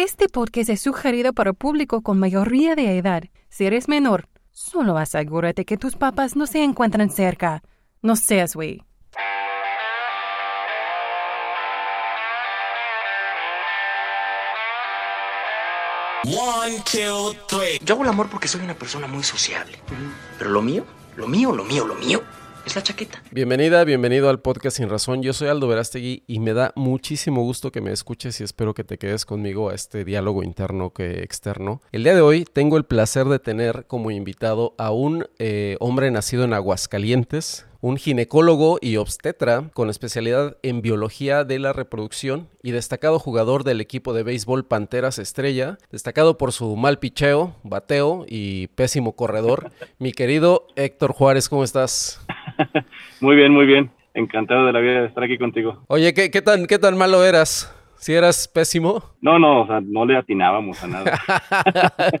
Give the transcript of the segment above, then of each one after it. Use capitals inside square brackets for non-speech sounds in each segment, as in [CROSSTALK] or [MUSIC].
Este podcast es sugerido para público con mayoría de edad. Si eres menor, solo asegúrate que tus papás no se encuentran cerca. No seas güey. Yo hago el amor porque soy una persona muy sociable. Pero lo mío, lo mío, lo mío, lo mío la chaqueta. Bienvenida, bienvenido al podcast Sin Razón. Yo soy Aldo Verástegui y me da muchísimo gusto que me escuches y espero que te quedes conmigo a este diálogo interno que externo. El día de hoy tengo el placer de tener como invitado a un eh, hombre nacido en Aguascalientes, un ginecólogo y obstetra con especialidad en biología de la reproducción y destacado jugador del equipo de béisbol Panteras Estrella, destacado por su mal picheo, bateo y pésimo corredor. Mi querido Héctor Juárez, ¿cómo estás? [LAUGHS] muy bien, muy bien. Encantado de la vida de estar aquí contigo. Oye, ¿qué, qué tan, qué tan malo eras? ¿Si eras pésimo? No, no, o sea, no le atinábamos a nada.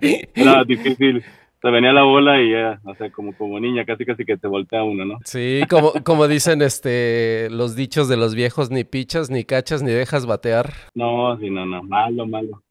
[LAUGHS] Era difícil se venía la bola y ya, o sea, como, como niña, casi casi que te voltea uno, ¿no? Sí, como, como dicen este los dichos de los viejos, ni pichas, ni cachas, ni dejas batear. No, sí, no, no, malo, malo.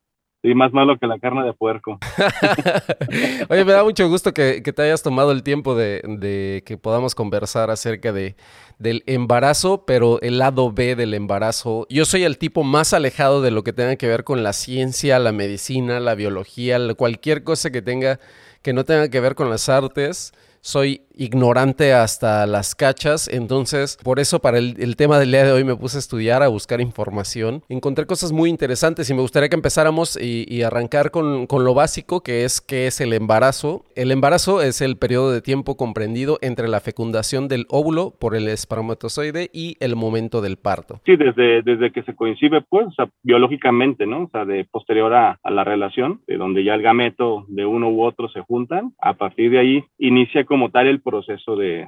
Sí, más malo que la carne de puerco. [LAUGHS] Oye, me da mucho gusto que, te hayas tomado el tiempo de, de, que podamos conversar acerca de, del embarazo, pero el lado B del embarazo. Yo soy el tipo más alejado de lo que tenga que ver con la ciencia, la medicina, la biología, cualquier cosa que tenga que no tenga que ver con las artes. Soy ignorante hasta las cachas, entonces por eso para el, tema del día de hoy me puse a estudiar, a buscar información. Encontré cosas muy interesantes y me gustaría que empezáramos y, arrancar con, lo básico, que es qué es el embarazo. El embarazo es el periodo de tiempo comprendido entre la fecundación del óvulo por el espermatozoide y el momento del parto. Sí, desde, desde que se coincide, pues, biológicamente, ¿no? O sea, de posterior a, la relación, de donde ya el gameto de uno u otro se juntan, a partir de ahí inicia como tal el proceso de,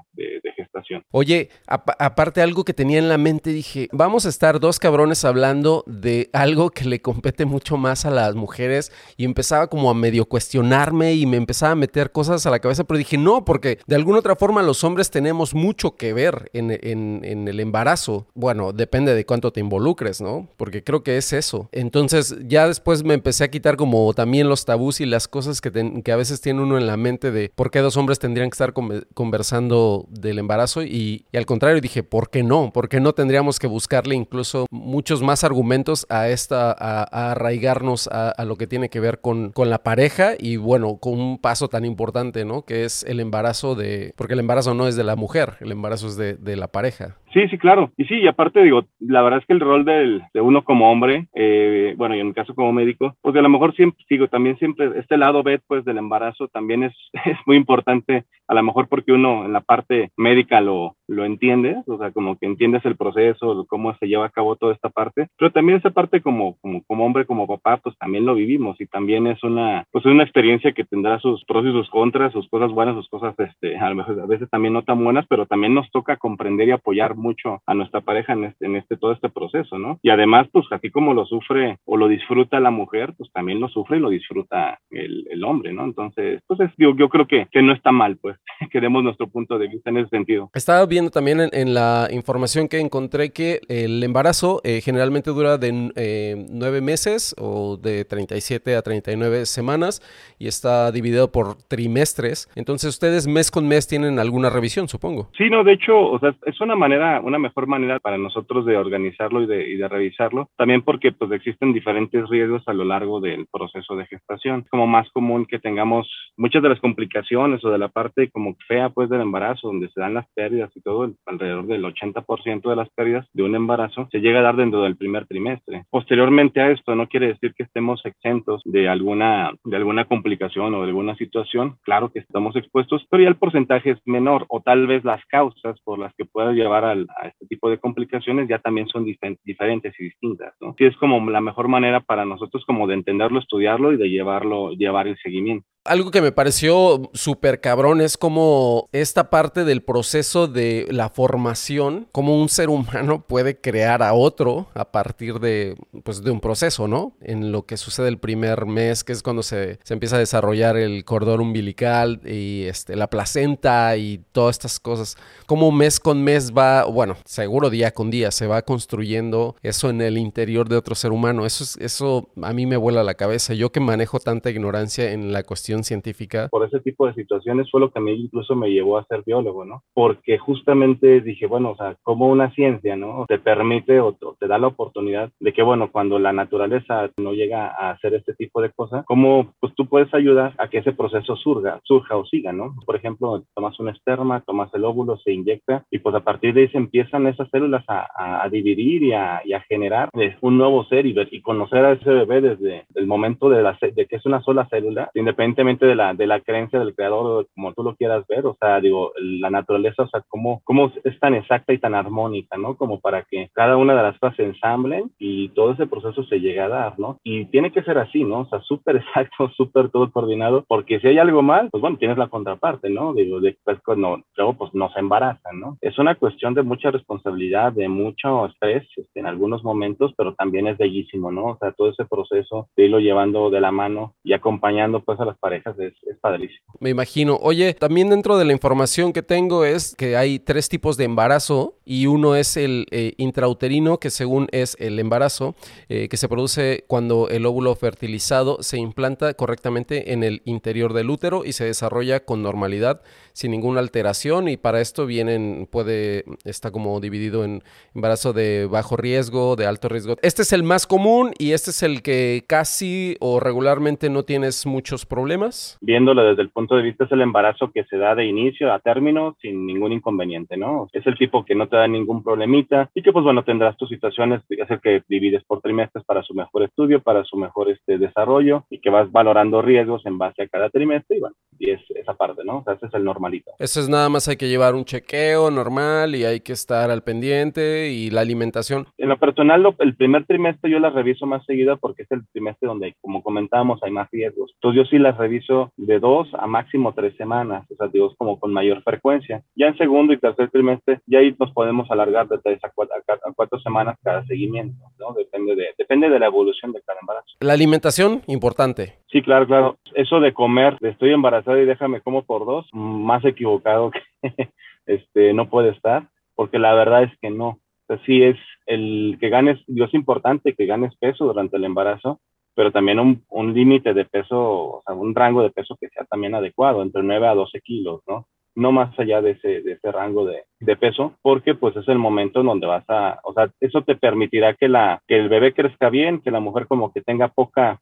gestación. Oye, aparte algo que tenía en la mente, dije, vamos a estar dos cabrones hablando de algo que le compete mucho más a las mujeres y empezaba como a medio cuestionarme y me empezaba a meter cosas a la cabeza, pero dije, no, porque de alguna otra forma los hombres tenemos mucho que ver en, el embarazo. Bueno, depende de cuánto te involucres, ¿no? Porque creo que es eso. Entonces ya después me empecé a quitar como también los tabús y las cosas que, que a veces tiene uno en la mente de por qué dos hombres tendrían que estar conversando del embarazo y, al contrario dije, ¿por qué no? ¿Por qué no tendríamos que buscarle incluso muchos más argumentos a esta, a, arraigarnos a, lo que tiene que ver con, con la pareja y bueno, con un paso tan importante, ¿no? Que es el embarazo de, porque el embarazo no es de la mujer, el embarazo es de, de la pareja. Sí, sí, claro. Y sí, y aparte digo, la verdad es que el rol del, de uno como hombre, eh, bueno, y en mi caso como médico, pues a lo mejor siempre, digo, también siempre, este lado B, pues del embarazo también es, [LAUGHS] es muy importante, a lo mejor porque uno en la parte médica lo, lo entiende, o sea, como que entiendes el proceso, cómo se lleva a cabo toda esta parte, pero también esa parte como, como, como hombre, como papá, pues también lo vivimos y también es una, pues una experiencia que tendrá sus pros y sus contras, sus cosas buenas, sus cosas, este, a, a veces también no tan buenas, pero también nos toca comprender y apoyar mucho a nuestra pareja en este, en este todo este proceso, ¿no? Y además, pues así como lo sufre o lo disfruta la mujer, pues también lo sufre y lo disfruta el, el hombre, ¿no? Entonces, pues es, yo, yo creo que, que no está mal, pues, [LAUGHS] que demos nuestro punto de vista en ese sentido. Estaba viendo también en, la información que encontré que el embarazo eh, generalmente dura de eh, nueve meses o de 37 a 39 semanas y está dividido por trimestres. Entonces, ustedes mes con mes tienen alguna revisión, supongo. Sí, no, de hecho, o sea, es una manera, una mejor manera para nosotros de organizarlo y de, y de revisarlo, también porque pues existen diferentes riesgos a lo largo del proceso de gestación. Es como más común que tengamos muchas de las complicaciones o de la parte como fea pues del embarazo, donde se dan las pérdidas y todo, alrededor del 80% de las pérdidas de un embarazo se llega a dar dentro del primer trimestre. Posteriormente a esto no quiere decir que estemos exentos de alguna, de alguna complicación o de alguna situación, claro que estamos expuestos, pero ya el porcentaje es menor o tal vez las causas por las que pueda llevar al, a este tipo de complicaciones ya también son diferentes y distintas, ¿no? Sí es como la mejor manera para nosotros como de entenderlo, estudiarlo y de llevarlo, llevar el seguimiento. Algo que me pareció súper cabrón es como esta parte del proceso de la formación, como un ser humano puede crear a otro a partir de, pues, de un proceso, ¿no? En lo que sucede el primer mes, que es cuando se, se empieza a desarrollar el cordón umbilical y este, la placenta y todas estas cosas. Como mes con mes va, bueno, seguro día con día se va construyendo eso en el interior de otro ser humano. Eso, es, eso a mí me vuela la cabeza. Yo que manejo tanta ignorancia en la cuestión científica. Por ese tipo de situaciones fue lo que a mí incluso me llevó a ser biólogo, ¿no? Porque justamente dije, bueno, o sea, como una ciencia, ¿no? Te permite o te da la oportunidad de que, bueno, cuando la naturaleza no llega a hacer este tipo de cosas, ¿cómo pues tú puedes ayudar a que ese proceso surja, surja o siga, ¿no? Por ejemplo, tomas un esperma, tomas el óvulo, se inyecta y pues a partir de ahí se empiezan esas células a, a, dividir y a, y a, generar eh, un nuevo ser y, y, conocer a ese bebé desde el momento de, la, de que es una sola célula, independientemente de la, de la creencia del creador, como tú lo quieras ver, o sea, digo, la naturaleza, o sea, cómo, cómo es tan exacta y tan armónica, ¿no? Como para que cada una de las cosas se ensamblen y todo ese proceso se llegue a dar, ¿no? Y tiene que ser así, ¿no? O sea, súper [LAUGHS] exacto, súper todo coordinado, porque si hay algo mal, pues bueno, tienes la contraparte, ¿no? Digo, después cuando luego pues no se embarazan, ¿no? Es una cuestión de mucha responsabilidad, de mucho estrés este, en algunos momentos, pero también es bellísimo, ¿no? O sea, todo ese proceso de irlo llevando de la mano y acompañando pues a las parejas es, padrísimo. Me imagino. Oye, también dentro de la información que tengo es que hay tres tipos de embarazo y uno es el eh, intrauterino, que según es el embarazo eh, que se produce cuando el óvulo fertilizado se implanta correctamente en el interior del útero y se desarrolla con normalidad sin ninguna alteración y para esto vienen, puede, está como dividido en embarazo de bajo riesgo, de alto riesgo. Este es el más común y este es el que casi o regularmente no tienes muchos problemas. Viéndolo desde el punto de vista es el embarazo que se da de inicio a término sin ningún inconveniente, ¿no? Es el tipo que no te da ningún problemita y que pues bueno tendrás tus situaciones, es el que divides por trimestres para su mejor estudio, para su mejor este desarrollo y que vas valorando riesgos en base a cada trimestre y bueno, y es esa parte, ¿no? O sea, ese es el normal eso es nada más hay que llevar un chequeo normal y hay que estar al pendiente y la alimentación. En lo personal, el primer trimestre yo las reviso más seguido porque es el trimestre donde, como comentábamos, hay más riesgos. Entonces yo sí las reviso de dos a máximo tres semanas, o sea, digo, como con mayor frecuencia. Ya en segundo y tercer trimestre, ya ahí nos podemos alargar de tres a cuatro, a cuatro semanas cada seguimiento, ¿no? Depende de, depende de la evolución de cada embarazo. La alimentación, importante. Sí, claro, claro. Eso de comer, de estoy embarazada y déjame como por dos, más equivocado que [LAUGHS] este, no puede estar, porque la verdad es que no. O sí es el que ganes, es importante que ganes peso durante el embarazo, pero también un, un límite de peso, o sea, un rango de peso que sea también adecuado, entre 9 a 12 kilos, ¿no? no más allá de ese, de ese rango de, de, peso, porque pues es el momento en donde vas a, o sea, eso te permitirá que, la, que el bebé crezca bien, que la mujer como que tenga poca,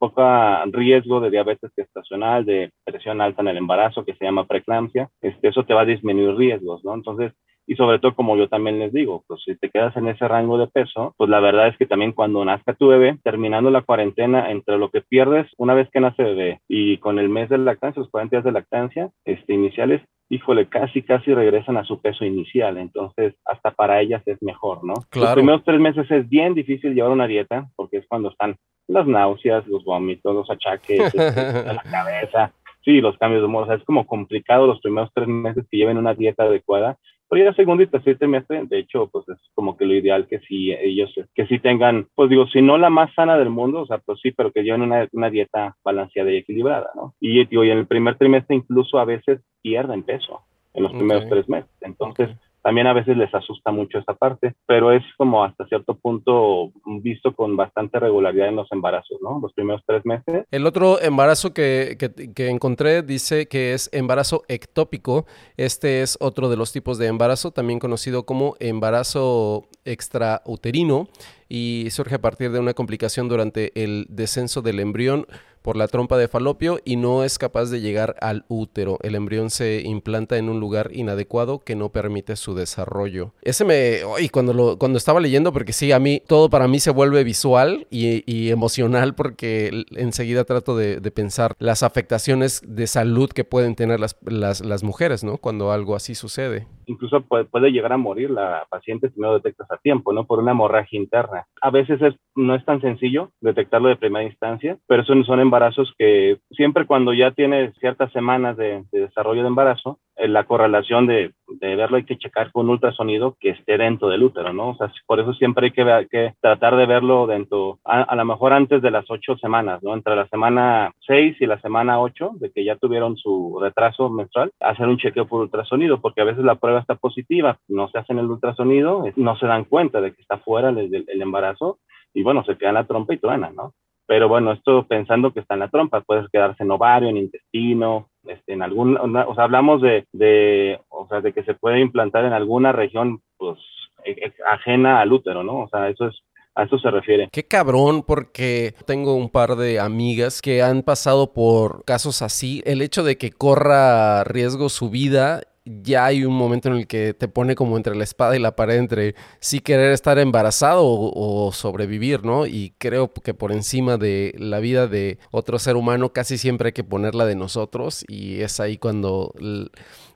poca riesgo de diabetes gestacional, de presión alta en el embarazo, que se llama preeclampsia, este, eso te va a disminuir riesgos, ¿no? Entonces, y sobre todo como yo también les digo, pues si te quedas en ese rango de peso, pues la verdad es que también cuando nazca tu bebé, terminando la cuarentena, entre lo que pierdes una vez que nace bebé y con el mes de lactancia, los 40 días de lactancia este, iniciales, híjole, casi, casi regresan a su peso inicial. Entonces, hasta para ellas es mejor, ¿no? Los primeros tres meses es bien difícil llevar una dieta porque es cuando están las náuseas, los vómitos, los achaques, este, [LAUGHS] la cabeza, sí, los cambios de humor. O sea, es como complicado los primeros tres meses que lleven una dieta adecuada pero ya segundo y tercer trimestre, de hecho, pues es como que lo ideal que sí ellos, que sí tengan, pues digo, si no la más sana del mundo, o sea, pues sí, pero que lleven una, una dieta balanceada y equilibrada, ¿no? Y, digo, y en el primer trimestre incluso a veces pierden peso en los primeros tres meses. Entonces, también a veces les asusta mucho esa parte, pero es como hasta cierto punto visto con bastante regularidad en los embarazos, ¿no? Los primeros tres meses. El otro embarazo que, que, encontré dice que es embarazo ectópico. Este es otro de los tipos de embarazo, también conocido como embarazo extrauterino y surge a partir de una complicación durante el descenso del embrión por la trompa de falopio y no es capaz de llegar al útero. El embrión se implanta en un lugar inadecuado que no permite su desarrollo. Ese me... Y cuando, lo, cuando estaba leyendo, porque sí, a mí todo para mí se vuelve visual y, emocional porque enseguida trato de, pensar las afectaciones de salud que pueden tener las, las, mujeres, ¿no? Cuando algo así sucede. Incluso puede, puede, llegar a morir la paciente si no detectas a tiempo, ¿no? Por una hemorragia interna. A veces es, no es tan sencillo detectarlo de primera instancia, pero eso son embarazos embarazos que siempre cuando ya tiene ciertas semanas de, desarrollo de embarazo, eh, la correlación de, verlo hay que checar con ultrasonido que esté dentro del útero, ¿no? O sea, por eso siempre hay que, que tratar de verlo dentro, a, lo mejor antes de las ocho semanas, ¿no? Entre la semana seis y la semana ocho, de que ya tuvieron su retraso menstrual, hacer un chequeo por ultrasonido, porque a veces la prueba está positiva, no se hacen el ultrasonido, no se dan cuenta de que está fuera el, el embarazo y bueno, se queda en la trompa y truena, ¿no? Pero bueno, esto pensando que está en la trompa, puede quedarse en ovario, en intestino, este, en algún, o sea, hablamos de, de, o sea, de que se puede implantar en alguna región, pues, e, e, ajena al útero, ¿no? O sea, eso es, a eso se refiere. Qué cabrón, porque tengo un par de amigas que han pasado por casos así. El hecho de que corra riesgo su vida ya hay un momento en el que te pone como entre la espada y la pared entre sí querer estar embarazado o, sobrevivir, ¿no? Y creo que por encima de la vida de otro ser humano casi siempre hay que ponerla de nosotros y es ahí cuando,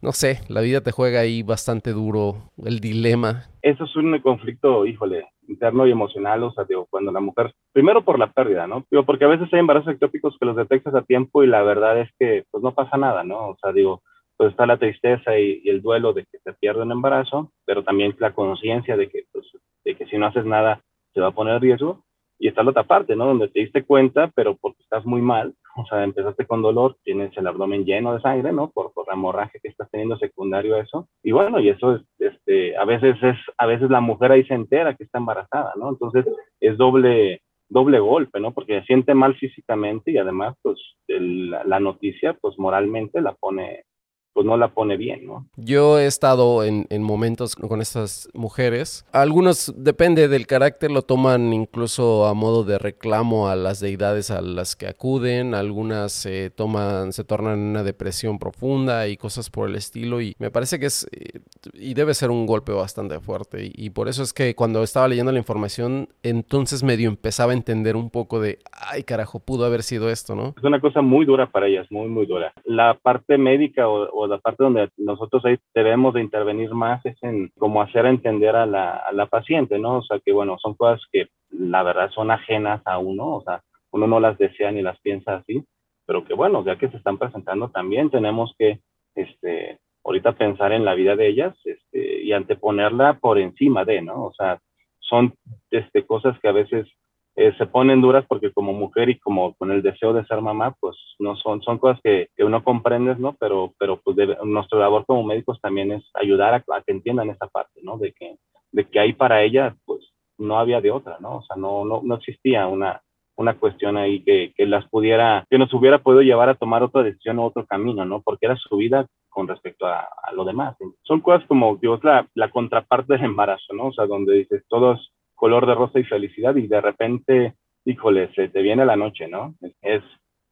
no sé, la vida te juega ahí bastante duro, el dilema. Eso es un conflicto, híjole, interno y emocional, o sea, digo, cuando la mujer, primero por la pérdida, ¿no? Digo, porque a veces hay embarazos ectópicos que los detectas a tiempo y la verdad es que, pues no pasa nada, ¿no? O sea, digo, pues está la tristeza y, el duelo de que se pierde un embarazo, pero también la conciencia de que, pues, de que si no haces nada se va a poner riesgo. Y está la otra parte, ¿no? Donde te diste cuenta, pero porque estás muy mal, [LAUGHS] o sea, empezaste con dolor, tienes el abdomen lleno de sangre, ¿no? Por, por la hemorragia que estás teniendo secundario a eso. Y bueno, y eso es, este, a veces es, a veces la mujer ahí se entera que está embarazada, ¿no? Entonces es doble, doble golpe, ¿no? Porque se siente mal físicamente y además, pues, la noticia, pues, moralmente la pone, pues no la pone bien, ¿no? Yo he estado en, en, momentos con estas mujeres. Algunos, depende del carácter, lo toman incluso a modo de reclamo a las deidades a las que acuden. Algunas se toman, se tornan en una depresión profunda y cosas por el estilo. Y me parece que es, eh, y debe ser un golpe bastante fuerte. Y, y por eso es que cuando estaba leyendo la información, entonces medio empezaba a entender un poco de, ay carajo, pudo haber sido esto, ¿no? Es una cosa muy dura para ellas, muy, muy dura. La parte médica o la parte donde nosotros ahí debemos de intervenir más es en cómo hacer entender a la, a la paciente, ¿no? O sea, que bueno, son cosas que la verdad son ajenas a uno, o sea, uno no las desea ni las piensa así, pero que bueno, ya que se están presentando también tenemos que, este, ahorita pensar en la vida de ellas este, y anteponerla por encima de, ¿no? O sea, son este, cosas que a veces eh, se ponen duras porque como mujer y como con el deseo de ser mamá, pues no son, son cosas que, que uno comprende, ¿no? Pero, pero pues nuestra labor como médicos también es ayudar a, que entiendan esa parte, ¿no? De que, de que ahí para ella, pues no había de otra, ¿no? O sea, no, no, no existía una, una cuestión ahí que, que, las pudiera, que nos hubiera podido llevar a tomar otra decisión o otro camino, ¿no? Porque era su vida con respecto a, a lo demás. Son cosas como, digo, la, la contraparte del embarazo, ¿no? O sea, donde dices, todos color de rosa y felicidad y de repente, híjole, se te viene la noche, ¿no? Es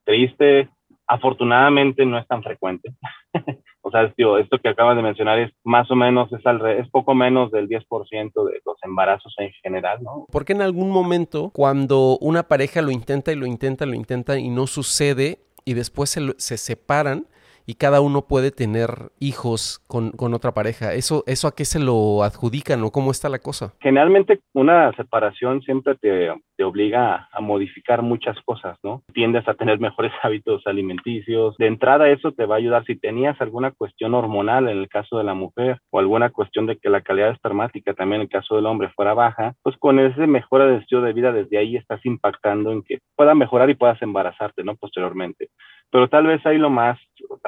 triste, afortunadamente no es tan frecuente. [LAUGHS] o sea, tío, esto que acabas de mencionar es más o menos, es, al es poco menos del 10% de los embarazos en general, ¿no? Porque en algún momento, cuando una pareja lo intenta y lo intenta, lo intenta y no sucede, y después se, se separan, y cada uno puede tener hijos con, con, otra pareja. ¿Eso, ¿Eso a qué se lo adjudican o cómo está la cosa? Generalmente una separación siempre te, te obliga a modificar muchas cosas, ¿no? Tiendes a tener mejores [LAUGHS] hábitos alimenticios. De entrada eso te va a ayudar si tenías alguna cuestión hormonal en el caso de la mujer o alguna cuestión de que la calidad espermática también en el caso del hombre fuera baja, pues con ese mejora de estilo de vida desde ahí estás impactando en que pueda mejorar y puedas embarazarte, ¿no? Posteriormente. Pero tal vez ahí lo más,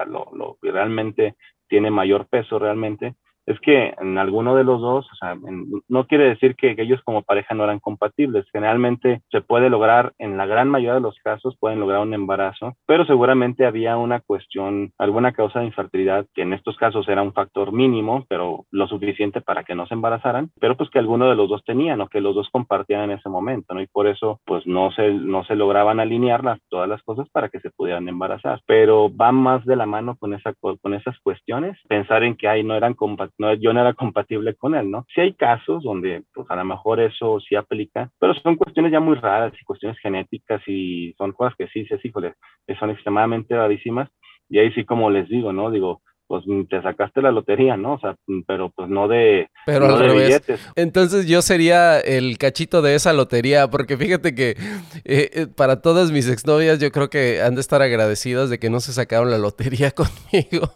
lo, lo que realmente tiene mayor peso realmente es que en alguno de los dos, o sea, no quiere decir que, ellos como pareja no eran compatibles. Generalmente se puede lograr, en la gran mayoría de los casos, pueden lograr un embarazo, pero seguramente había una cuestión, alguna causa de infertilidad, que en estos casos era un factor mínimo, pero lo suficiente para que no se embarazaran, pero pues que alguno de los dos tenían o que los dos compartían en ese momento, ¿no? Y por eso, pues no se, no se lograban alinear las, todas las cosas para que se pudieran embarazar. Pero va más de la mano con, esa, con esas cuestiones, pensar en que ahí no eran compatibles no, yo no era compatible con él, ¿no? Sí hay casos donde, pues a lo mejor eso sí aplica, pero son cuestiones ya muy raras y cuestiones genéticas y son cosas que sí, sí, híjole, son extremadamente rarísimas. Y ahí sí, como les digo, ¿no? Digo, pues te sacaste la lotería, ¿no? O sea, pero pues no de, pero no al de revés. billetes. Entonces yo sería el cachito de esa lotería, porque fíjate que eh, eh, para todas mis exnovias yo creo que han de estar agradecidas de que no se sacaron la lotería [LAUGHS] conmigo,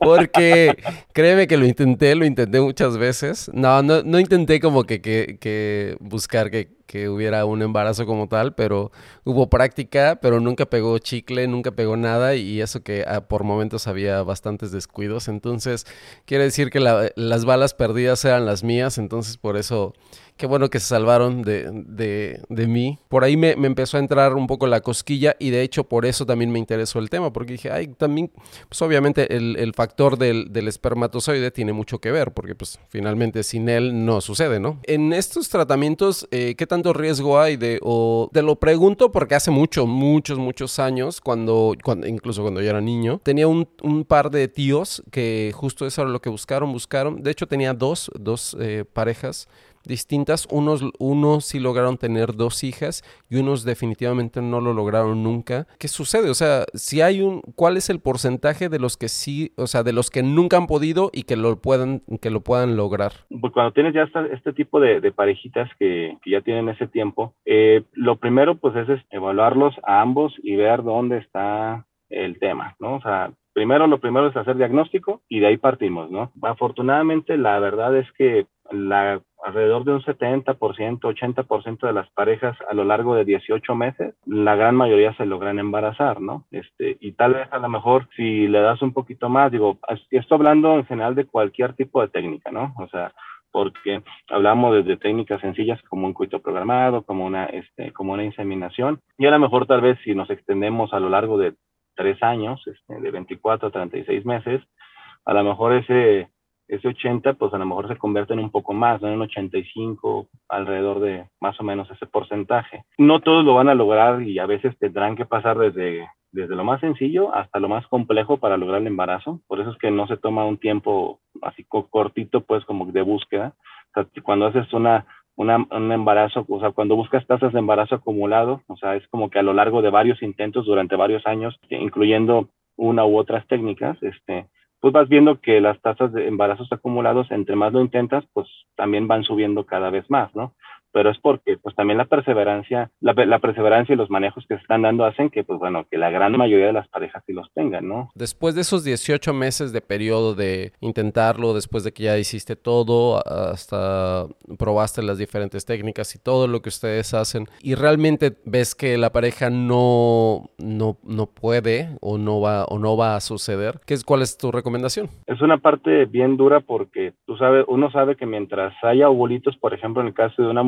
porque créeme que lo intenté, lo intenté muchas veces. No, no, no intenté como que, que, que buscar que que hubiera un embarazo como tal, pero hubo práctica, pero nunca pegó chicle, nunca pegó nada y eso que ah, por momentos había bastantes descuidos. Entonces, quiere decir que la, las balas perdidas eran las mías, entonces por eso qué bueno que se salvaron de, de, de mí. Por ahí me, me, empezó a entrar un poco la cosquilla y de hecho por eso también me interesó el tema, porque dije, ay, también, pues obviamente el, el factor del, del, espermatozoide tiene mucho que ver, porque pues finalmente sin él no sucede, ¿no? En estos tratamientos, eh, ¿qué tanto riesgo hay de, o te lo pregunto porque hace mucho, muchos, muchos años, cuando, cuando incluso cuando yo era niño, tenía un, un, par de tíos que justo eso era lo que buscaron, buscaron, de hecho tenía dos, dos eh, parejas distintas. Unos, unos sí lograron tener dos hijas y unos definitivamente no lo lograron nunca. ¿Qué sucede? O sea, si hay un, ¿cuál es el porcentaje de los que sí, o sea, de los que nunca han podido y que lo puedan, que lo puedan lograr? Pues cuando tienes ya este tipo de, de parejitas que, que, ya tienen ese tiempo, eh, lo primero pues es, es evaluarlos a ambos y ver dónde está el tema, ¿no? O sea, primero lo primero es hacer diagnóstico y de ahí partimos, ¿no? Afortunadamente la verdad es que la, alrededor de un 70%, 80% de las parejas a lo largo de 18 meses, la gran mayoría se logran embarazar, ¿no? Este, y tal vez a lo mejor si le das un poquito más, digo, estoy hablando en general de cualquier tipo de técnica, ¿no? O sea, porque hablamos desde técnicas sencillas como un coito programado, como una, este, como una inseminación, y a lo mejor tal vez si nos extendemos a lo largo de tres años, este, de 24 a 36 meses, a lo mejor ese, ese 80, pues a lo mejor se convierte en un poco más, ¿no? en un 85, alrededor de más o menos ese porcentaje. No todos lo van a lograr y a veces tendrán que pasar desde, desde lo más sencillo hasta lo más complejo para lograr el embarazo. Por eso es que no se toma un tiempo así cortito, pues como de búsqueda. O sea, cuando haces una, una, un embarazo, o sea, cuando buscas tasas de embarazo acumulado, o sea, es como que a lo largo de varios intentos durante varios años, incluyendo una u otras técnicas, este, pues vas viendo que las tasas de embarazos acumulados, entre más lo intentas, pues también van subiendo cada vez más, ¿no? Pero es porque, pues también la perseverancia, la, la, perseverancia y los manejos que se están dando hacen que, pues bueno, que la gran mayoría de las parejas sí los tengan, ¿no? Después de esos 18 meses de periodo de intentarlo, después de que ya hiciste todo, hasta probaste las diferentes técnicas y todo lo que ustedes hacen, y realmente ves que la pareja no, no, no puede o no va, o no va a suceder, ¿qué es, ¿cuál es tu recomendación? Es una parte bien dura porque tú sabes, uno sabe que mientras haya ovulitos, por ejemplo, en el caso de una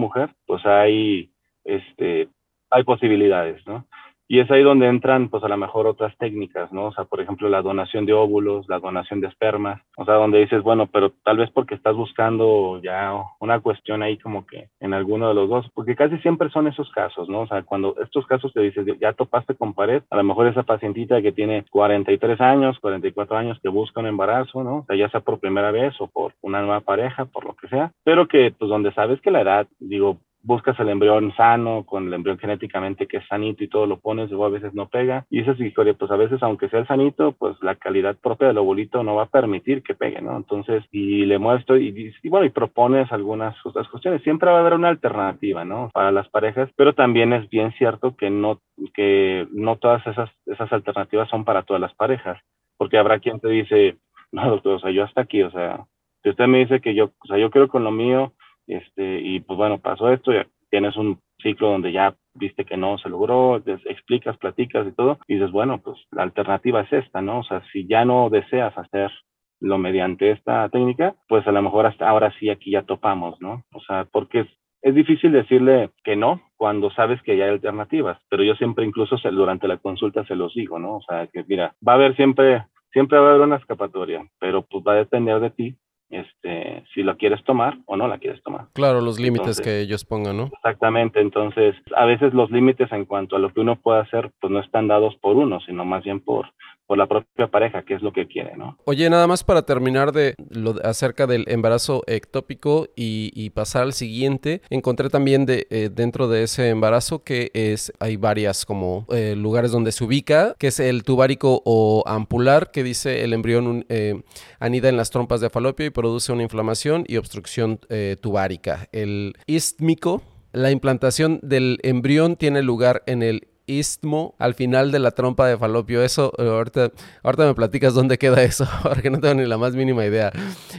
pues hay, este, hay posibilidades, ¿no? Y es ahí donde entran, pues a lo mejor otras técnicas, ¿no? O sea, por ejemplo, la donación de óvulos, la donación de espermas, o sea, donde dices, bueno, pero tal vez porque estás buscando ya una cuestión ahí como que en alguno de los dos, porque casi siempre son esos casos, ¿no? O sea, cuando estos casos te dices, ya topaste con pared, a lo mejor esa pacientita que tiene 43 años, 44 años, que busca un embarazo, ¿no? O sea, ya sea por primera vez o por una nueva pareja, por lo que sea, pero que, pues donde sabes que la edad, digo, buscas el embrión sano, con el embrión genéticamente que es sanito y todo lo pones, luego a veces no pega. Y esa es historia, pues a veces aunque sea el sanito, pues la calidad propia del ovulito no va a permitir que pegue, ¿no? Entonces, y le muestro y, y, bueno, y propones algunas otras cuestiones. Siempre va a haber una alternativa, ¿no? Para las parejas, pero también es bien cierto que no, que no todas esas, esas alternativas son para todas las parejas, porque habrá quien te dice, no, doctor, o sea, yo hasta aquí, o sea, si usted me dice que yo, o sea, yo creo con lo mío, este, y pues bueno, pasó esto, ya tienes un ciclo donde ya viste que no se logró, explicas, platicas y todo, y dices, bueno, pues la alternativa es esta, ¿no? O sea, si ya no deseas hacerlo mediante esta técnica, pues a lo mejor hasta ahora sí aquí ya topamos, ¿no? O sea, porque es, difícil decirle que no cuando sabes que ya hay alternativas, pero yo siempre incluso durante la consulta se los digo, ¿no? O sea, que mira, va a haber siempre, siempre va a haber una escapatoria, pero pues va a depender de ti este, si lo quieres tomar o no la quieres tomar. Claro, los límites que ellos pongan, ¿no? Exactamente, entonces a veces los límites en cuanto a lo que uno puede hacer, pues no están dados por uno, sino más bien por, por la propia pareja, que es lo que quiere, ¿no? Oye, nada más para terminar de lo acerca del embarazo ectópico y, pasar al siguiente, encontré también de, eh, dentro de ese embarazo que es hay varias como eh, lugares donde se ubica, que es el tubárico o ampular, que dice el embrión eh, anida en las trompas de falopio y produce una inflamación y obstrucción tubárica. El istmico, la implantación del embrión tiene lugar en el istmo al final de la trompa de falopio. Eso, eh, ahorita, ahorita me platicas dónde queda eso, [LAUGHS] porque no tengo ni la más mínima idea.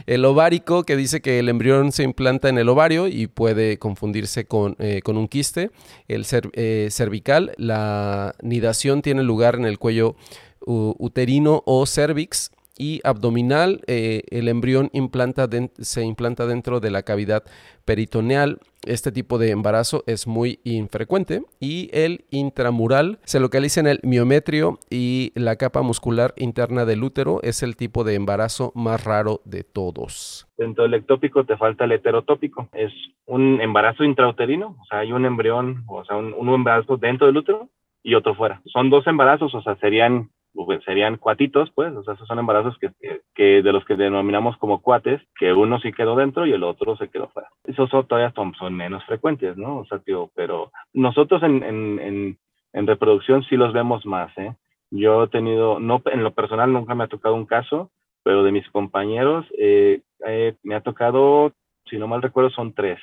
El ovárico, que dice que el embrión se implanta en el ovario y puede confundirse con, eh, con un quiste. El eh, cervical, la nidación tiene lugar en el cuello uterino o cervix y abdominal, eh, el embrión se implanta dentro de la cavidad peritoneal. Este tipo de embarazo es muy infrecuente y el intramural se localiza en el miometrio y la capa muscular interna del útero es el tipo de embarazo más raro de todos. Dentro del ectópico te falta el heterotópico. Es un embarazo intrauterino, o sea, hay un embrión, o sea, un, un embarazo dentro del útero y otro fuera. Son dos embarazos, o sea, serían serían cuatitos, pues, o sea, esos son embarazos que, que, de los que denominamos como cuates, que uno sí quedó dentro y el otro se quedó fuera. Esos son, todavía son, menos frecuentes, ¿no? O sea, tío, pero nosotros en, en, en, reproducción sí los vemos más, ¿eh? Yo he tenido, no, en lo personal nunca me ha tocado un caso, pero de mis compañeros eh, eh, me ha tocado, si no mal recuerdo, son tres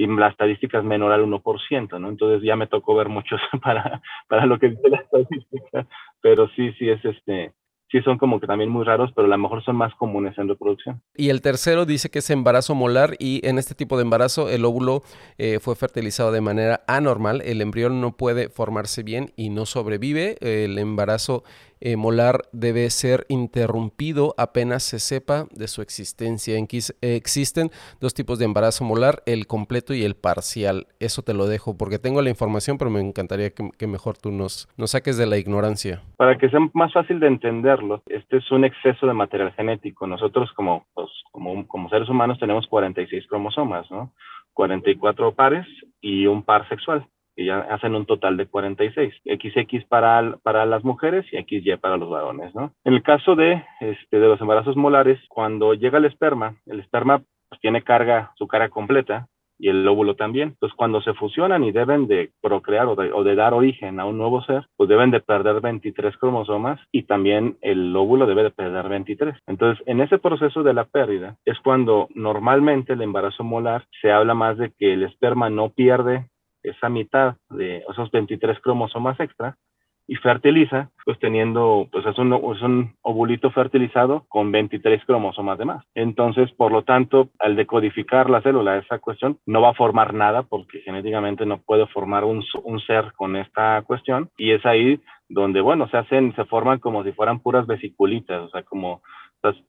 y la estadística es menor al 1%, ¿no? Entonces ya me tocó ver muchos [LAUGHS] para, para lo que dice la estadística, pero sí, sí es este, sí son como que también muy raros, pero a lo mejor son más comunes en reproducción. Y el tercero dice que es embarazo molar y en este tipo de embarazo el óvulo eh, fue fertilizado de manera anormal, el embrión no puede formarse bien y no sobrevive, el embarazo eh, molar debe ser interrumpido apenas se sepa de su existencia. En existen dos tipos de embarazo molar, el completo y el parcial. Eso te lo dejo porque tengo la información, pero me encantaría que, mejor tú nos, saques de la ignorancia. Para que sea más fácil de entenderlo, este es un exceso de material genético. Nosotros como, pues, como seres humanos tenemos 46 cromosomas, ¿no? 44 pares y un par sexual que ya hacen un total de 46, XX para, para las mujeres y XY para los varones, ¿no? En el caso de, este, de los embarazos molares, cuando llega el esperma, el esperma pues, tiene carga, su carga completa, y el óvulo también. Entonces, cuando se fusionan y deben de procrear o de, o de, dar origen a un nuevo ser, pues deben de perder 23 cromosomas y también el óvulo debe de perder 23. Entonces, en ese proceso de la pérdida es cuando normalmente el embarazo molar se habla más de que el esperma no pierde esa mitad de esos 23 cromosomas extra y fertiliza, pues teniendo, pues es un, es un ovulito fertilizado con 23 cromosomas de más. Entonces, por lo tanto, al decodificar la célula, esa cuestión no va a formar nada porque genéticamente no puede formar un, un ser con esta cuestión y es ahí donde, bueno, se hacen, se forman como si fueran puras vesiculitas, o sea, como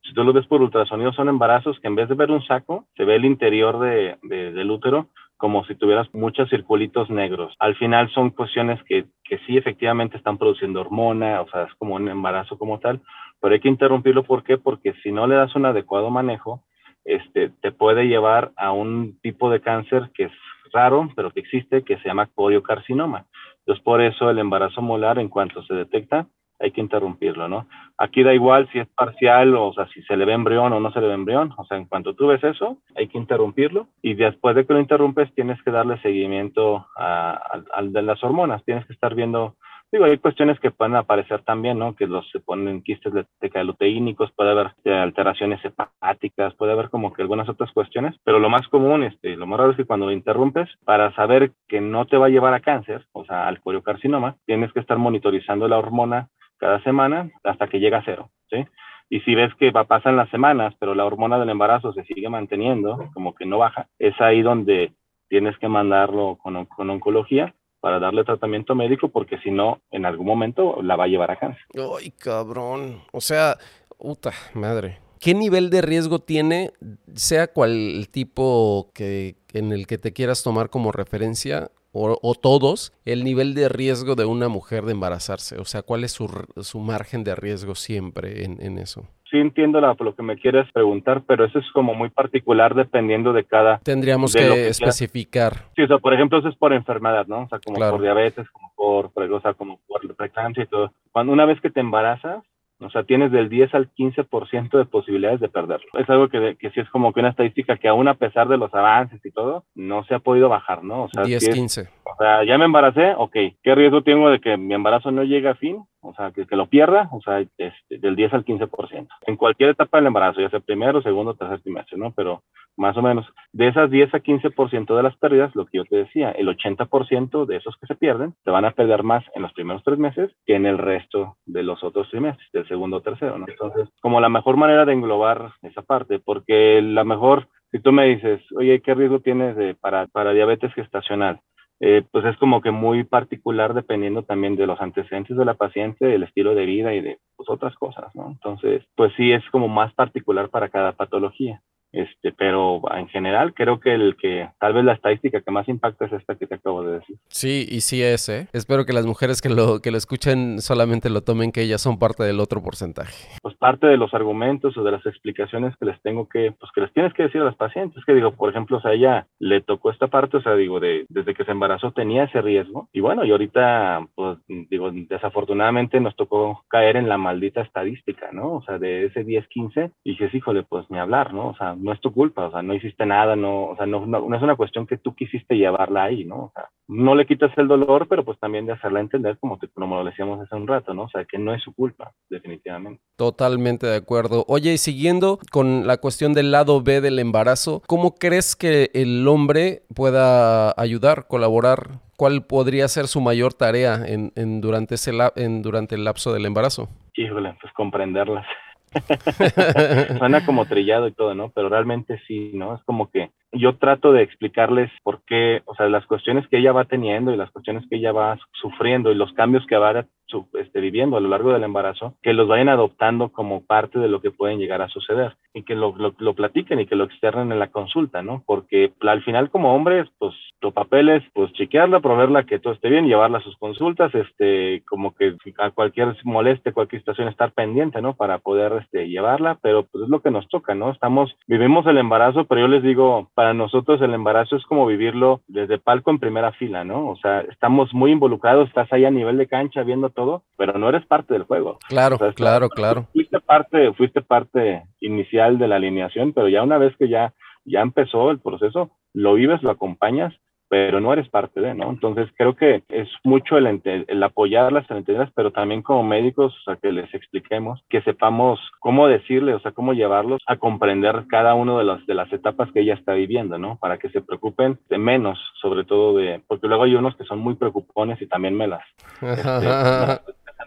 si tú lo ves por ultrasonido, son embarazos que en vez de ver un saco, se ve el interior de, del útero como si tuvieras muchos circulitos negros. Al final son cuestiones que, que sí efectivamente están produciendo hormona, o sea, es como un embarazo como tal, pero hay que interrumpirlo. ¿Por qué? Porque si no le das un adecuado manejo, este, te puede llevar a un tipo de cáncer que es raro, pero que existe, que se llama coriocarcinoma. Entonces, por eso el embarazo molar, en cuanto se detecta, hay que interrumpirlo, ¿no? Aquí da igual si es parcial o, sea, si se le ve embrión o no se le ve embrión, o sea, en cuanto tú ves eso, hay que interrumpirlo y después de que lo interrumpes tienes que darle seguimiento al de las hormonas, tienes que estar viendo Digo, hay cuestiones que pueden aparecer también, ¿no? Que los se ponen quistes decaluteínicos, puede haber eh, alteraciones hepáticas, puede haber como que algunas otras cuestiones, pero lo más común, este, lo más raro es que cuando lo interrumpes, para saber que no te va a llevar a cáncer, o sea, al coriocarcinoma, tienes que estar monitorizando la hormona cada semana hasta que llega a cero, ¿sí? Y si ves que va, pasan las semanas, pero la hormona del embarazo se sigue manteniendo, como que no baja, es ahí donde tienes que mandarlo con, con oncología para darle tratamiento médico, porque si no, en algún momento la va a llevar a cáncer. Ay, cabrón. O sea, puta madre. ¿Qué nivel de riesgo tiene, sea cual el tipo que, en el que te quieras tomar como referencia, o, todos, el nivel de riesgo de una mujer de embarazarse? O sea, ¿cuál es su, su margen de riesgo siempre en, en eso? sí entiendo lo que me quieres preguntar, pero eso es como muy particular dependiendo de cada... Tendríamos que, especificar. Sí, o sea, por ejemplo, eso es por enfermedad, ¿no? O sea, como por diabetes, como por, o sea, como por preeclampsia y todo. Cuando una vez que te embarazas, O sea, tienes del 10 al 15% de posibilidades de perderlo. Es algo que, que sí es como que una estadística que aún a pesar de los avances y todo, no se ha podido bajar, ¿no? O sea, 10, 15. O sea, ya me embaracé, ok. ¿Qué riesgo tengo de que mi embarazo no llegue a fin? O sea, que, que lo pierda, o sea, este, del 10 al 15%. En cualquier etapa del embarazo, ya sea primero, segundo, tercer trimestre, ¿no? Pero más o menos, de esas 10 a 15% de las pérdidas, lo que yo te decía, el 80% de esos que se pierden, te van a perder más en los primeros tres meses que en el resto de los otros trimestres, del segundo o tercero, ¿no? Entonces, como la mejor manera de englobar esa parte, porque la mejor si tú me dices, oye, ¿qué riesgo tienes de, para, para diabetes gestacional? Eh, pues es como que muy particular dependiendo también de los antecedentes de la paciente, del estilo de vida y de pues, otras cosas, ¿no? Entonces, pues sí es como más particular para cada patología. Este, pero en general creo que el que tal vez la estadística que más impacta es esta que te acabo de decir. Sí, y sí es, ¿eh? Espero que las mujeres que lo, que lo escuchen solamente lo tomen que ellas son parte del otro porcentaje. Pues parte de los argumentos o de las explicaciones que les tengo que, pues que les tienes que decir a las pacientes, que digo, por ejemplo, o sea, ella le tocó esta parte, o sea, digo, de, desde que se embarazó tenía ese riesgo, y bueno, y ahorita, pues digo, desafortunadamente nos tocó caer en la maldita estadística, ¿no? O sea, de ese 10-15, y dije, híjole, pues ni hablar, ¿no? O sea, no es tu culpa, o sea, no hiciste nada, no, o sea, no, no, es una cuestión que tú quisiste llevarla ahí, ¿no? O sea, no le quitas el dolor, pero pues también de hacerla entender como, te, como lo decíamos hace un rato, ¿no? O sea, que no es su culpa, definitivamente. Totalmente de acuerdo. Oye, y siguiendo con la cuestión del lado B del embarazo, ¿cómo crees que el hombre pueda ayudar, colaborar? ¿Cuál podría ser su mayor tarea en, en durante, ese en, durante el lapso del embarazo? Híjole, pues comprenderlas. [LAUGHS] Suena como trillado y todo, ¿no? Pero realmente sí, ¿no? Es como que yo trato de explicarles por qué, o sea, las cuestiones que ella va teniendo y las cuestiones que ella va sufriendo y los cambios que va este, viviendo a lo largo del embarazo, que los vayan adoptando como parte de lo que pueden llegar a suceder y que lo, lo, platiquen y que lo externen en la consulta, ¿no? Porque al final como hombres, pues tu papel es pues chequearla, proveerla que todo esté bien, llevarla a sus consultas, este, como que a cualquier moleste, cualquier situación estar pendiente, ¿no? Para poder este, llevarla, pero pues es lo que nos toca, ¿no? Estamos, vivimos el embarazo, pero yo les digo, para nosotros el embarazo es como vivirlo desde palco en primera fila, ¿no? O sea, estamos muy involucrados, estás ahí a nivel de cancha viendo todo, pero no eres parte del juego. Claro, claro, claro. Fuiste parte, fuiste parte inicial de la alineación, pero ya una vez que ya, ya empezó el proceso, lo vives, lo acompañas pero no eres parte de, ¿no? Entonces creo que es mucho el, el apoyarlas, el entenderlas, pero también como médicos, o sea, que les expliquemos, que sepamos cómo decirle, o sea, cómo llevarlos a comprender cada uno de las, de las etapas que ella está viviendo, ¿no? Para que se preocupen de menos, sobre todo de, porque luego hay unos que son muy preocupones y también me las, [LAUGHS] este,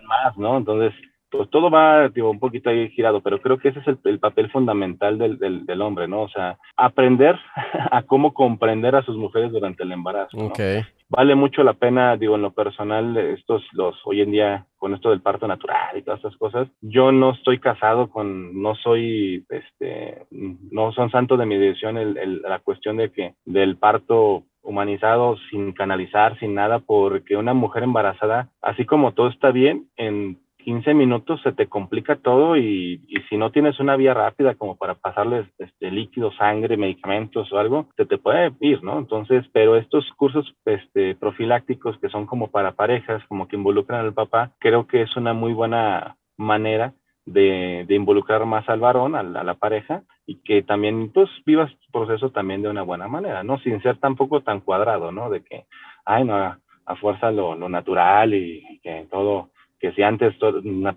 más, ¿no? Entonces, pues todo va digo, un poquito ahí girado, pero creo que ese es el, papel fundamental del, del, hombre, ¿no? O sea, aprender [LAUGHS] a cómo comprender a sus mujeres durante el embarazo. ¿no? Vale mucho la pena, digo, en lo personal, estos, los, hoy en día, con esto del parto natural y todas esas cosas, yo no estoy casado con, no soy, este, no son santos de mi decisión el, el, la cuestión de que, del parto humanizado, sin canalizar, sin nada, porque una mujer embarazada, así como todo está bien, en 15 minutos se te complica todo y, si no tienes una vía rápida como para pasarles este líquido, sangre, medicamentos o algo, se te puede ir, ¿no? Entonces, pero estos cursos este, profilácticos que son como para parejas, como que involucran al papá, creo que es una muy buena manera de, de involucrar más al varón, a la, a la, pareja, y que también, pues, vivas tu proceso también de una buena manera, ¿no? Sin ser tampoco tan cuadrado, ¿no? De que, ay, no, a, fuerza lo natural y que todo que si antes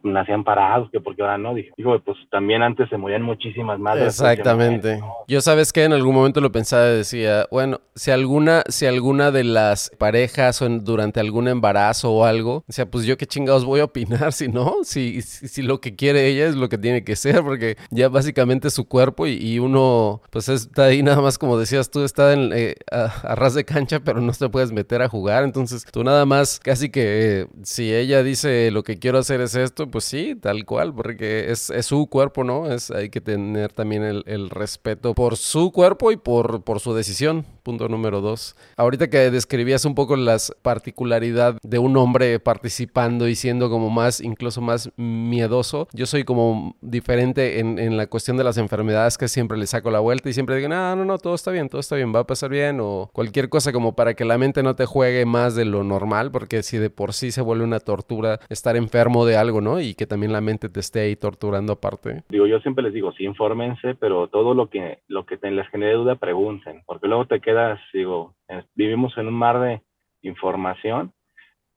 nacían parados, que porque ahora no, dije, digo, pues también antes se morían muchísimas madres. Exactamente. Yo sabes que en algún momento lo pensaba y decía, bueno, si alguna, si alguna de las parejas o durante algún embarazo o algo, sea, pues yo qué chingados voy a opinar [LAUGHS] si no, si, si, lo que quiere ella es lo que tiene que ser, porque ya básicamente su cuerpo y, uno, pues está ahí nada más como decías tú, está en, eh, a, ras de cancha, pero no te puedes meter a jugar, entonces tú nada más casi que eh, si ella dice lo que quiero hacer es esto, pues sí, tal cual, porque es, su cuerpo, ¿no? Es, hay que tener también el, respeto por su cuerpo y por, por su decisión. Punto número dos. Ahorita que describías un poco las particularidad de un hombre participando y siendo como más, incluso más miedoso, yo soy como diferente en, en la cuestión de las enfermedades que siempre le saco la vuelta y siempre digo, no, no, no, todo está bien, todo está bien, va a pasar bien o cualquier cosa como para que la mente no te juegue más de lo normal, porque si de por sí se vuelve una tortura, está estar enfermo de algo, ¿no? Y que también la mente te esté ahí torturando aparte. Digo, yo siempre les digo, sí, infórmense, pero todo lo que, lo que te, les genere duda, pregunten, porque luego te quedas, digo, vivimos en un mar de información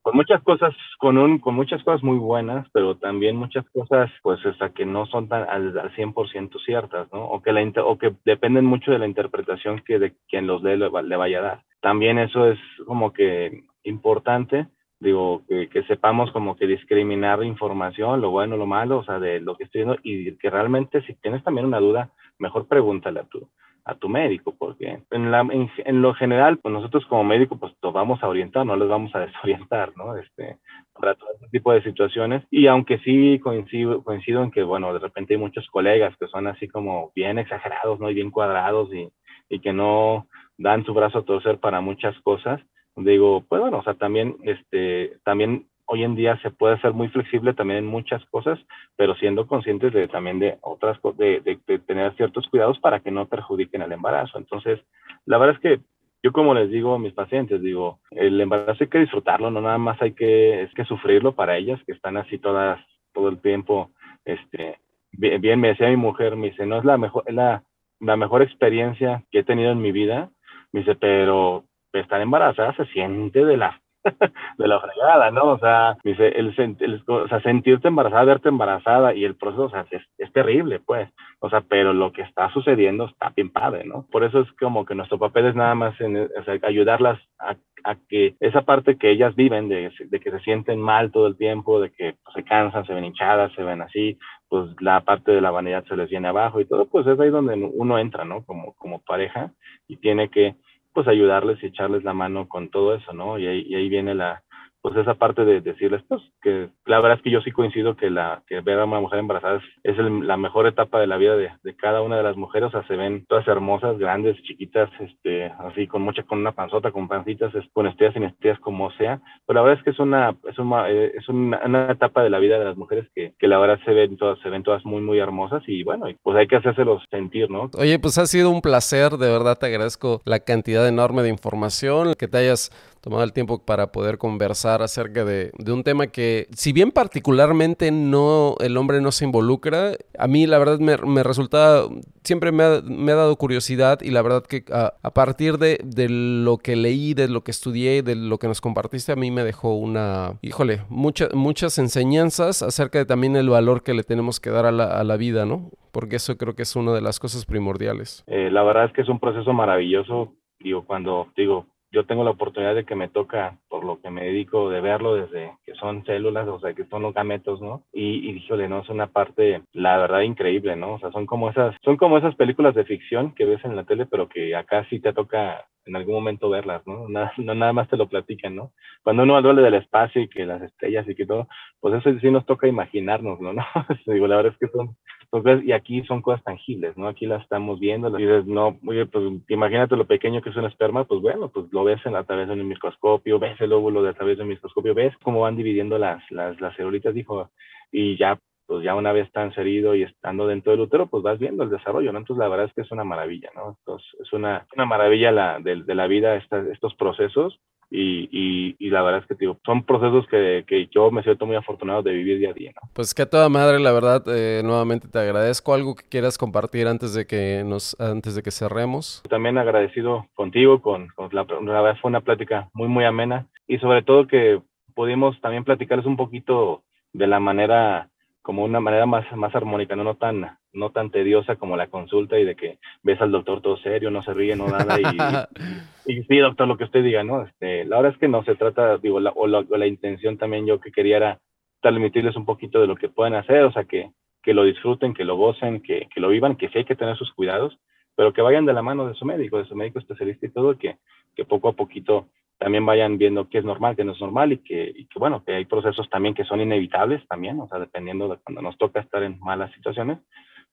con muchas cosas, con un, con muchas cosas muy buenas, pero también muchas cosas, pues, hasta que no son tan al, al 100% ciertas, ¿no? O que, la, o que dependen mucho de la interpretación que de quien los lee le, le vaya a dar. También eso es como que importante, digo, que, que, sepamos como que discriminar información, lo bueno, lo malo, o sea, de lo que estoy viendo, y que realmente si tienes también una duda, mejor pregúntale a tu, a tu médico, porque en, la, en, lo general, pues nosotros como médico, pues nos vamos a orientar, no les vamos a desorientar, ¿no? Este, para todo este tipo de situaciones. Y aunque sí coincido, coincido en que, bueno, de repente hay muchos colegas que son así como bien exagerados, ¿no? Y bien cuadrados y, y que no dan su brazo a torcer para muchas cosas, digo, pues bueno, o sea, también, este, también hoy en día se puede ser muy flexible también en muchas cosas, pero siendo conscientes de también de otras cosas, de, de, tener ciertos cuidados para que no perjudiquen el embarazo. Entonces, la verdad es que yo como les digo a mis pacientes, digo, el embarazo hay que disfrutarlo, no nada más hay que, es que sufrirlo para ellas, que están así todas, todo el tiempo, este, bien, bien me decía mi mujer, me dice, no es la mejor, es la, la mejor experiencia que he tenido en mi vida, me dice, pero estar embarazada se siente de la [LAUGHS] de la fregada, ¿no? O sea, el, el, o sea, sentirte embarazada, verte embarazada y el proceso, o sea, es, es, terrible, pues. O sea, pero lo que está sucediendo está bien padre, ¿no? Por eso es como que nuestro papel es nada más en, o sea, ayudarlas a, a, que esa parte que ellas viven, de, de, que se sienten mal todo el tiempo, de que pues, se cansan, se ven hinchadas, se ven así, pues la parte de la vanidad se les viene abajo y todo, pues es ahí donde uno entra, ¿no? Como, como pareja y tiene que pues ayudarles y echarles la mano con todo eso, ¿no? Y ahí, y ahí viene la, pues esa parte de decirles, pues, que la verdad es que yo sí coincido que la que ver a una mujer embarazada es, es la mejor etapa de la vida de, de, cada una de las mujeres, o sea, se ven todas hermosas, grandes, chiquitas, este, así con mucha, con una panzota, con pancitas, con estrellas, sin estrellas, como sea, pero la verdad es que es una, es una, es una, una, etapa de la vida de las mujeres que, que la verdad se ven todas, se ven todas muy, muy hermosas. Y bueno, pues hay que hacérselos sentir, ¿no? Oye, pues ha sido un placer, de verdad te agradezco la cantidad enorme de información, que te hayas tomado el tiempo para poder conversar acerca de, un tema que, si bien particularmente no el hombre no se involucra, a mí la verdad me, me resulta, siempre me ha, me ha, dado curiosidad y la verdad que a, a, partir de, de lo que leí, de lo que estudié, de lo que nos compartiste, a mí me dejó una, híjole, mucha, muchas enseñanzas acerca de también el valor que le tenemos que dar a la, a la vida, ¿no? Porque eso creo que es una de las cosas primordiales. Eh, la verdad es que es un proceso maravilloso, digo, cuando digo, yo tengo la oportunidad de que me toca, por lo que me dedico, de verlo desde que son células, o sea, que son los gametos, ¿no? Y, y díjole, no, es una parte, la verdad, increíble, ¿no? O sea, son como esas, son como esas películas de ficción que ves en la tele, pero que acá sí te toca en algún momento verlas, ¿no? Nada, no nada más te lo platican, ¿no? Cuando uno duele del espacio y que las estrellas y que todo, pues eso sí nos toca imaginárnoslo, ¿no? [LAUGHS] Digo, la verdad es que son, pues, y aquí son cosas tangibles, ¿no? Aquí las estamos viendo, y dices, no, oye, pues imagínate lo pequeño que es un esperma, pues bueno, pues lo ves en, a través de un microscopio, ves el óvulo de a través de un microscopio, ves cómo van dividiendo las, las, las celulitas, dijo, y ya pues ya una vez está inserido y estando dentro del útero, pues vas viendo el desarrollo, ¿no? Entonces la verdad es que es una maravilla, ¿no? Entonces es una, una maravilla la, de, de la vida estos procesos y, y, y, la verdad es que digo, son procesos que, que, yo me siento muy afortunado de vivir día a día. ¿no? Pues que a toda madre, la verdad, eh, nuevamente te agradezco. ¿Algo que quieras compartir antes de que nos antes de que cerremos? También agradecido contigo, con, con la, la verdad fue una plática muy, muy amena y sobre todo que pudimos también platicarles un poquito de la manera como una manera más, más armónica, ¿no? no tan no tan tediosa como la consulta y de que ves al doctor todo serio, no se ríe, no nada y, [LAUGHS] y, sí, doctor, lo que usted diga, ¿no? Este, la verdad es que no se trata, digo, la, o la intención también yo que quería era transmitirles un poquito de lo que pueden hacer, o sea, que, que lo disfruten, que lo gocen, que, que lo vivan, que sí hay que tener sus cuidados, pero que vayan de la mano de su médico, de su médico especialista y todo, que, que poco a poquito también vayan viendo qué es normal, qué no es normal y que, y que, bueno, que hay procesos también que son inevitables también, o sea, dependiendo de cuando nos toca estar en malas situaciones,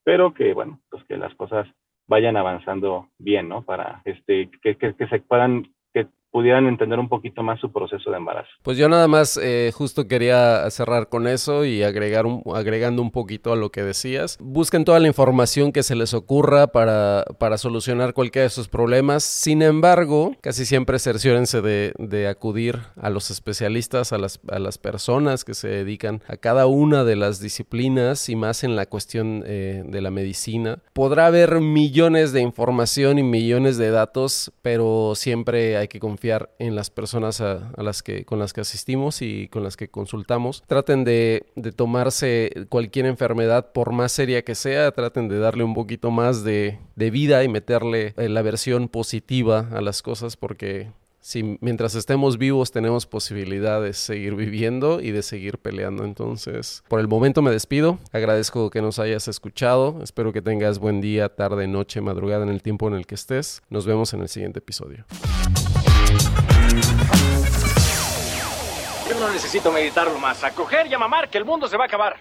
pero que, bueno, pues que las cosas vayan avanzando bien, ¿no? Para este, que, que, que se puedan, pudieran entender un poquito más su proceso de embarazo. Pues yo nada más eh, justo quería cerrar con eso y agregar un, agregando un poquito a lo que decías. Busquen toda la información que se les ocurra para, para solucionar cualquiera de sus problemas. Sin embargo, casi siempre cerciórense de, de acudir a los especialistas, a las, a las personas que se dedican a cada una de las disciplinas y más en la cuestión eh, de la medicina. Podrá haber millones de información y millones de datos, pero siempre hay que confiar en las personas a, las que, con las que asistimos y con las que consultamos. Traten de, de tomarse cualquier enfermedad, por más seria que sea, traten de darle un poquito más de, de vida y meterle eh, la versión positiva a las cosas porque si mientras estemos vivos tenemos posibilidad de seguir viviendo y de seguir peleando. Entonces, por el momento me despido. Agradezco que nos hayas escuchado. Espero que tengas buen día, tarde, noche, madrugada en el tiempo en el que estés. Nos vemos en el siguiente episodio. Necesito meditarlo más. A coger y a mamar que el mundo se va a acabar.